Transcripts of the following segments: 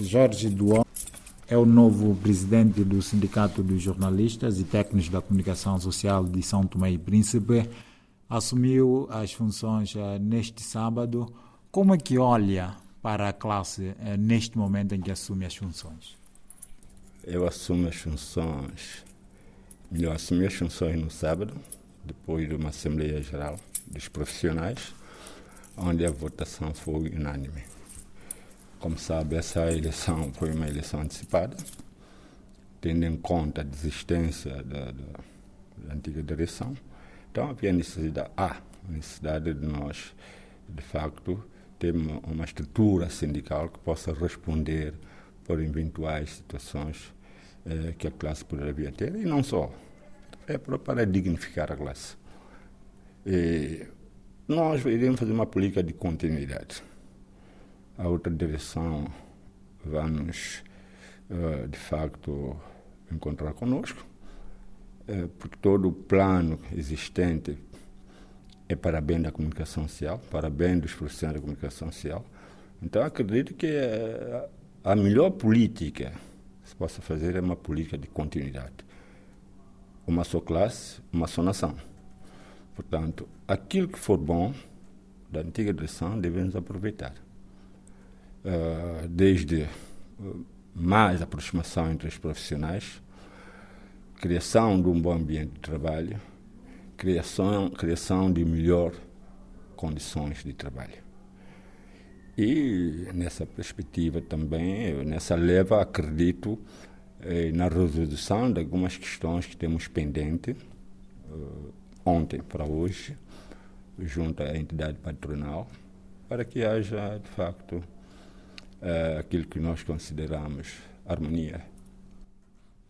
Jorge Duon é o novo presidente do Sindicato dos Jornalistas e Técnicos da Comunicação Social de São Tomé e Príncipe. Assumiu as funções uh, neste sábado. Como é que olha para a classe uh, neste momento em que assume as funções? Eu assumo as funções. Eu assumi as funções no sábado, depois de uma Assembleia Geral dos Profissionais, onde a votação foi unânime. Como sabe, essa eleição foi uma eleição antecipada, tendo em conta a desistência da, da, da antiga direção. Então havia necessidade, há necessidade de nós, de facto, ter uma, uma estrutura sindical que possa responder por eventuais situações eh, que a classe poderia ter, e não só, é para dignificar a classe. E nós iremos fazer uma política de continuidade a outra direção vai uh, de facto, encontrar conosco, uh, porque todo o plano existente é para bem da comunicação social, para bem dos profissionais da comunicação social. Então, acredito que uh, a melhor política que se possa fazer é uma política de continuidade. Uma só classe, uma só nação. Portanto, aquilo que for bom da antiga direção devemos aproveitar. Eh, desde eh, mais aproximação entre os profissionais, criação de um bom ambiente de trabalho, criação, criação de melhor condições de trabalho. E nessa perspectiva também, nessa leva, acredito eh, na resolução de algumas questões que temos pendente eh, ontem para hoje, junto à entidade patronal, para que haja, de facto, uh, aquilo que nós consideramos harmonia.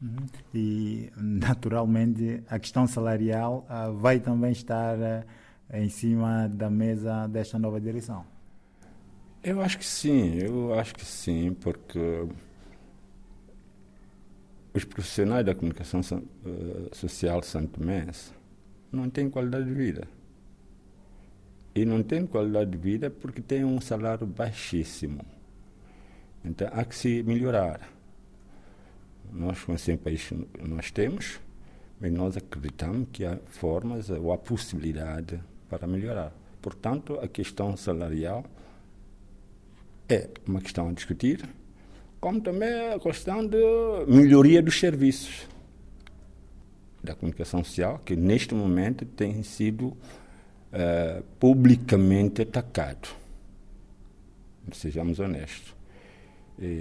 Uhum. E, naturalmente, a questão salarial uh, vai também estar uh, em cima da mesa desta nova direção? Eu acho que sim, eu acho que sim, porque os profissionais da comunicação social santomense não têm qualidade de vida. E não têm qualidade de vida porque têm um salário baixíssimo. Então há que se melhorar. Nós, como sempre, país nós temos, mas nós acreditamos que há formas ou há possibilidade para melhorar. Portanto, a questão salarial é uma questão a discutir, como também a questão de melhoria dos serviços da comunicação social, que neste momento tem sido uh, publicamente atacado. Sejamos honestos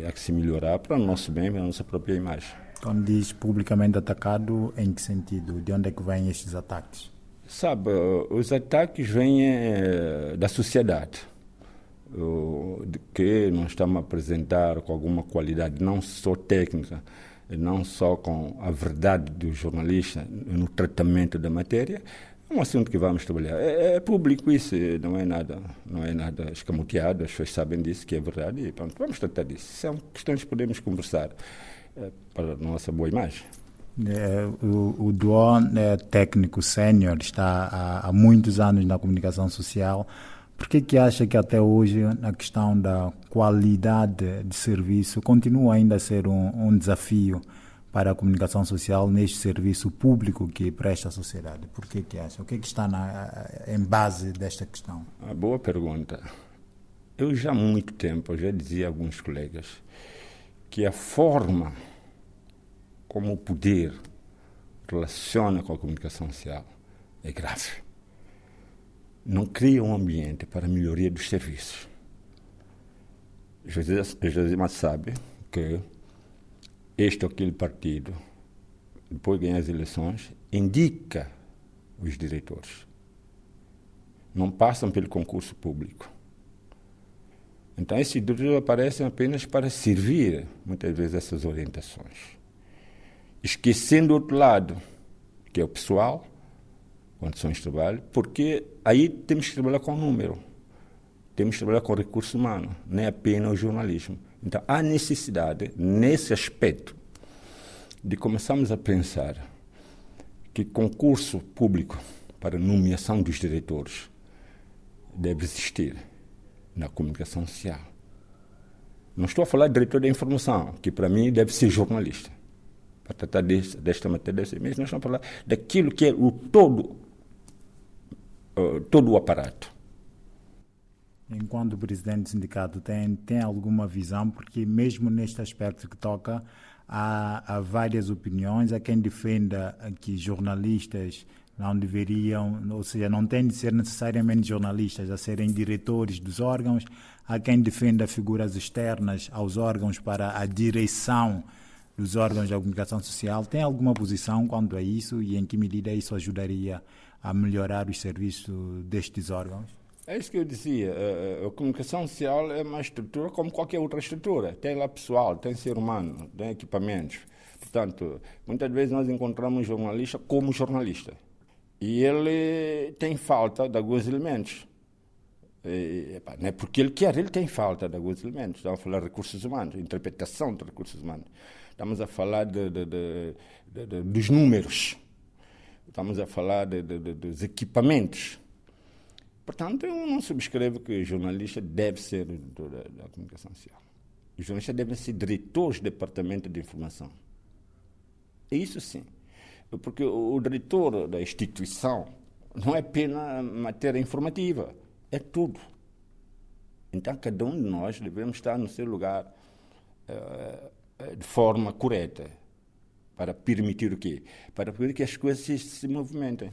há que se melhorar para o nosso bem, para a nossa própria imagem. Quando diz publicamente atacado, em que sentido? De onde é que vêm estes ataques? Sabe, os ataques vêm eh, da sociedade, de que nós estamos a apresentar com alguma qualidade, não só técnica, não só com a verdade do jornalista no tratamento da matéria, é um assunto que vamos trabalhar. É, é, público isso, não é nada, não é nada escamoteado, as pessoas sabem disso, que é verdade, e pronto, vamos tratar disso. São questões que podemos conversar é, para a nossa boa imagem. É, o, o é técnico sênior, está há, há, muitos anos na comunicação social. Por que, que acha que até hoje a questão da qualidade de serviço continua ainda a ser um, um desafio? Para a comunicação social neste serviço público que presta à sociedade? Por que que acha? O que, é que está na, em base desta questão? Uma boa pergunta. Eu já há muito tempo, já dizia a alguns colegas, que a forma como o poder relaciona com a comunicação social é grave. Não cria um ambiente para a melhoria dos serviços. José, José sabe que este ou aquele partido, depois de ganhar as eleições, indica os diretores. Não passam pelo concurso público. Então, esses diretores aparecem apenas para servir, muitas vezes, essas orientações. Esquecendo o outro lado, que é o pessoal, condições de trabalho, porque aí temos que trabalhar com número, temos que trabalhar com recurso humano, nem apenas o jornalismo. Então, há necessidade, nesse aspecto, de começarmos a pensar que concurso público para nomeação dos diretores deve existir na comunicação social. Não estou a falar de diretor da informação, que para mim deve ser jornalista. Para tratar desta, desta matéria, mas nós estamos a falar daquilo que é o todo, uh, todo o aparato. Enquanto presidente do sindicato, tem, tem alguma visão? Porque mesmo neste aspecto que toca, há, há várias opiniões. Há quem defenda que jornalistas não deveriam, ou seja, não têm de ser necessariamente jornalistas a serem diretores dos órgãos. Há quem defenda figuras externas aos órgãos para a direção dos órgãos da comunicação social. Tem alguma posição quanto a isso e em que medida isso ajudaria a melhorar os serviços destes órgãos? É isso que eu dizia. A, comunicação social é uma estrutura como qualquer outra estrutura. Tem lá pessoal, tem ser humano, tem equipamentos. Portanto, muitas vezes nós encontramos um jornalista como jornalista. E ele tem falta de alguns elementos. E, epa, não é porque ele quer, ele tem falta de alguns elementos. Estamos a falar de recursos humanos, interpretação de recursos humanos. Estamos a falar de, de, de, dos números. Estamos a falar dos equipamentos Portanto, eu não subscrevo que o jornalista deve ser diretor da, da comunicação social. Os jornalistas devem ser diretores do departamento de informação. Isso sim. Porque o, o diretor da instituição não é apenas matéria informativa, é tudo. Então, cada um de nós devemos estar no seu lugar uh, de forma correta para permitir o quê? Para permitir que as coisas se, se movimentem.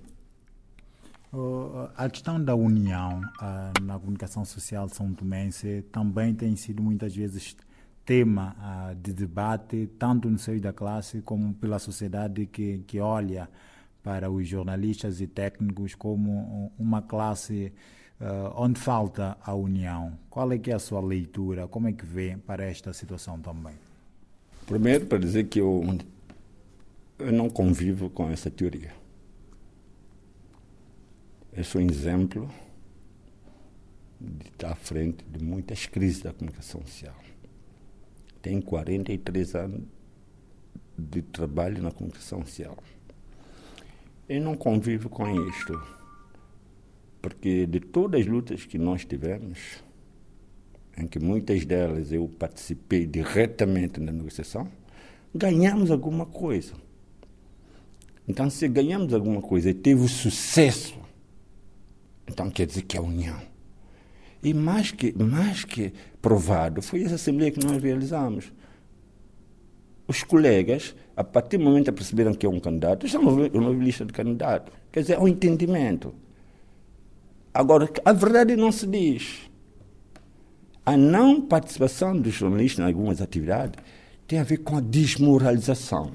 A questão da união uh, na comunicação social São Tomense também tem sido muitas vezes tema uh, de debate, tanto no seio da classe como pela sociedade que, que olha para os jornalistas e técnicos como uma classe uh, onde falta a união. Qual é que é a sua leitura? Como é que vê para esta situação também? Primeiro, para dizer que eu, eu não convivo com essa teoria. Eu sou um exemplo de estar à frente de muitas crises da comunicação social. Tenho 43 anos de trabalho na comunicação social. Eu não convivo com isto, porque de todas as lutas que nós tivemos, em que muitas delas eu participei diretamente na negociação, ganhamos alguma coisa. Então, se ganhamos alguma coisa e teve sucesso então quer dizer que é união. E mais que, mais que provado, foi essa assembleia que nós realizamos. Os colegas, a partir do momento que perceberam que é um candidato, já não houve lista de candidato. Quer dizer, é um entendimento. Agora, a verdade não se diz. A não participação dos jornalistas em algumas atividades tem a ver com a desmoralização.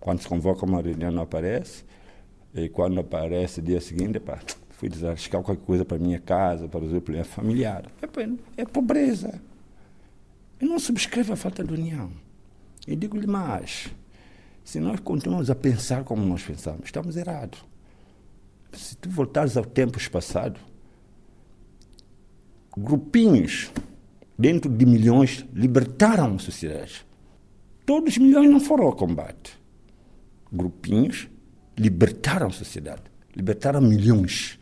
Quando se convoca uma reunião não aparece, e quando aparece dia seguinte, pá, fui desarriscar qualquer coisa para minha casa, para resolver problema familiar. É, é pobreza. Eu não subscrevo a falta de união. E digo-lhe mais: se nós continuamos a pensar como nós pensamos, estamos errados. Se tu voltares ao tempos passados, grupinhos dentro de milhões libertaram a sociedade. Todos os milhões não foram ao combate. Grupinhos libertaram a sociedade, libertaram milhões.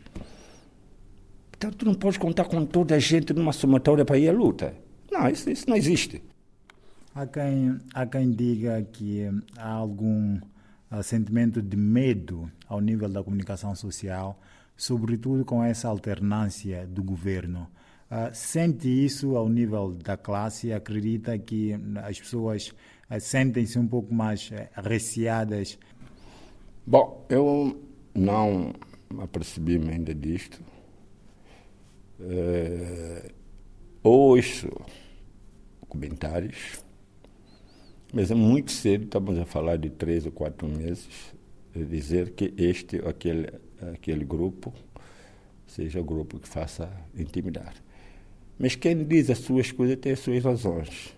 Então tu não podes contar com toda a gente numa somatória para ir à luta. Não, isso, isso não existe. Há quem, há quem diga que há algum uh, sentimento de medo ao nível da comunicação social, sobretudo com essa alternância do governo. Uh, sente isso ao nível da classe? Acredita que as pessoas uh, sentem-se um pouco mais receadas Bom, eu não apercebi-me ainda disto. É, ouço comentários, mas é muito cedo, estamos a falar de três ou quatro meses, dizer que este ou aquele, aquele grupo seja o grupo que faça intimidar. Mas quem diz as suas coisas tem as suas razões.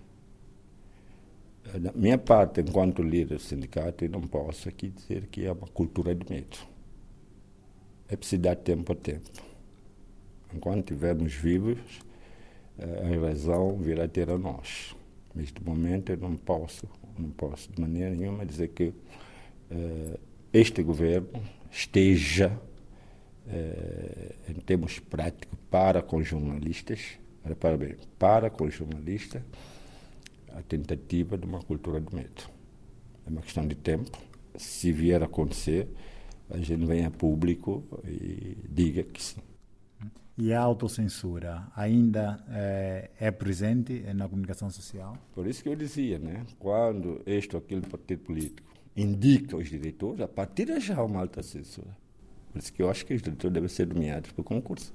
Da minha parte, enquanto líder do sindicato, eu não posso aqui dizer que é uma cultura de medo. É preciso dar tempo a tempo. Enquanto estivermos vivos, eh, a razão virá ter a nós. De momento, eu não posso, não posso de maneira nenhuma dizer que uh, este governo esteja, uh, em termos práticos, para com jornalistas, Repara bem, para com o jornalista a tentativa de uma cultura do medo. É uma questão de tempo. Se vier a acontecer, a gente venha a público e diga que sim. E a autocensura ainda é, é, presente na comunicação social? Por isso que eu dizia, né? quando este ou aquele partido político indica os diretores, a partir de já há uma alta censura. Por isso que eu acho que os diretores devem ser nomeados por concurso.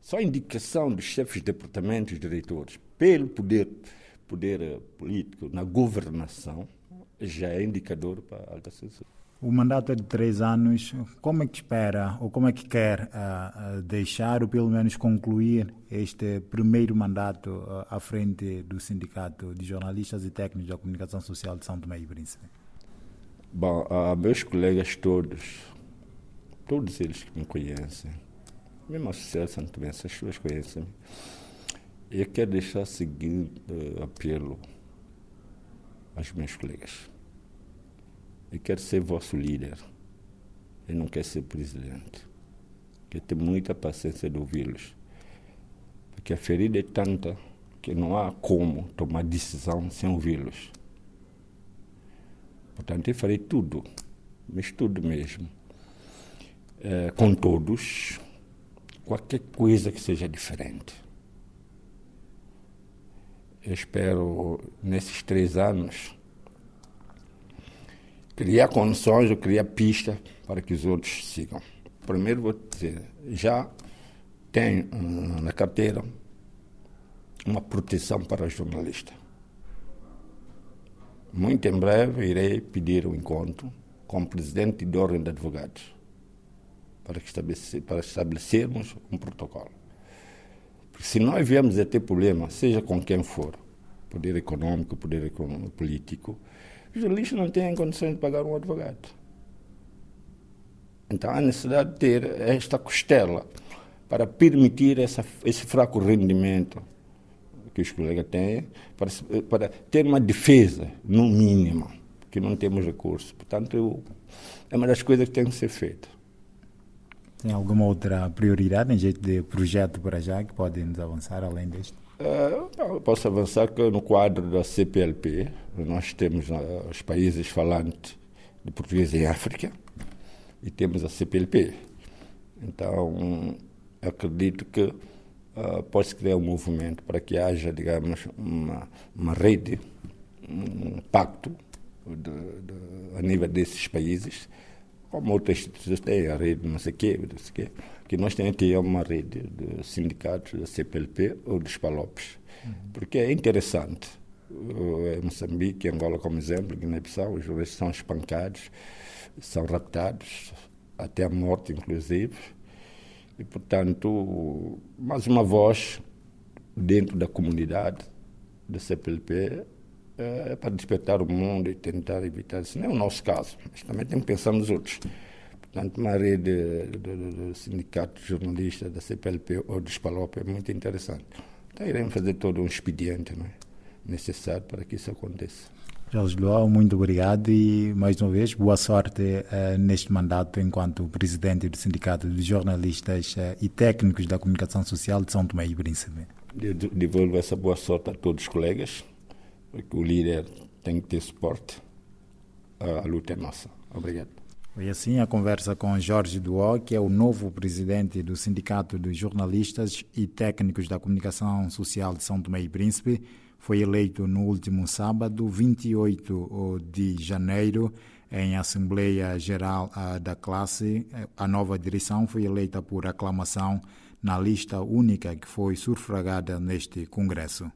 Só a indicação dos chefes de departamentos, diretores, pelo poder, poder eh, político na governação, já é indicador para a alta censura. O mandato é de três anos. Como é que espera, ou como é que quer uh, uh, deixar, ou pelo menos concluir este primeiro mandato uh, à frente do Sindicato de Jornalistas e Técnicos da Comunicação Social de São Tomé e Príncipe? Bom, a meus colegas todos, todos eles que me conhecem, mesmo a sociedade São Tomé, essas pessoas conhecem eu quero deixar o seguinte apelo aos meus colegas eu quero ser vosso líder. Eu não quero ser presidente. Quero ter muita paciência de ouvi-los. Porque a ferida é tanta que não há como tomar decisão sem ouvi-los. Portanto, eu farei tudo, mas tudo mesmo, é, com todos, qualquer coisa que seja diferente. Eu espero, nesses três anos, criar condições ou criar pista para que os outros sigam. Primeiro vou dizer, já tem na carteira uma proteção para jornalista. Muito em breve irei pedir um encontro com o presidente da Ordem de Advogados para, estabelecer, para estabelecermos um protocolo. Porque se nós viemos a ter problema, seja com quem for, poder econômico, poder político, os jornalistas não têm condições de pagar um advogado. Então há necessidade de ter esta costela para permitir essa, esse fraco rendimento que os colegas têm, para, para ter uma defesa, no mínimo, que não temos recursos. Portanto, eu, é uma das coisas que tem que ser feita. Tem alguma outra prioridade em jeito de projeto para já que podem nos avançar além deste? Uh, posso avançar que no quadro da CPLP nós temos uh, os países falantes de português em África e temos a CPLP. Então, acredito que uh, pode-se criar um movimento para que haja, digamos, uma, uma rede, um pacto de, de, a nível desses países, como outras instituições têm, a rede não sei o quê, não sei o quê que nós temos ter uma rede de sindicatos da CPLP ou dos PALOPs, uhum. porque é interessante. Uh, Moçambique, Angola como exemplo, Guiné-Bissau, os jovens são espancados, são raptados, até a morte inclusive, e portanto, mais uma voz dentro da comunidade da CPLP é, é para despertar o mundo e tentar evitar isso. Não é o nosso caso, mas também tem que pensar nos outros. Portanto, uma rede do sindicato de jornalistas da CPLP ou dos PALOP é muito interessante. Então, iremos fazer todo um expediente é? necessário para que isso aconteça. Jorge Luau, muito obrigado e, mais uma vez, boa sorte uh, neste mandato enquanto presidente do Sindicato de Jornalistas uh, e Técnicos da Comunicação Social de São Tomé e Príncipe. Devolvo essa boa sorte a todos os colegas, porque o líder tem que ter suporte. A luta é nossa. Obrigado. Foi assim a conversa com Jorge Duó, que é o novo presidente do Sindicato dos Jornalistas e Técnicos da Comunicação Social de São Tomé e Príncipe. Foi eleito no último sábado, 28 de janeiro, em Assembleia Geral da classe. A nova direção foi eleita por aclamação na lista única que foi sufragada neste Congresso.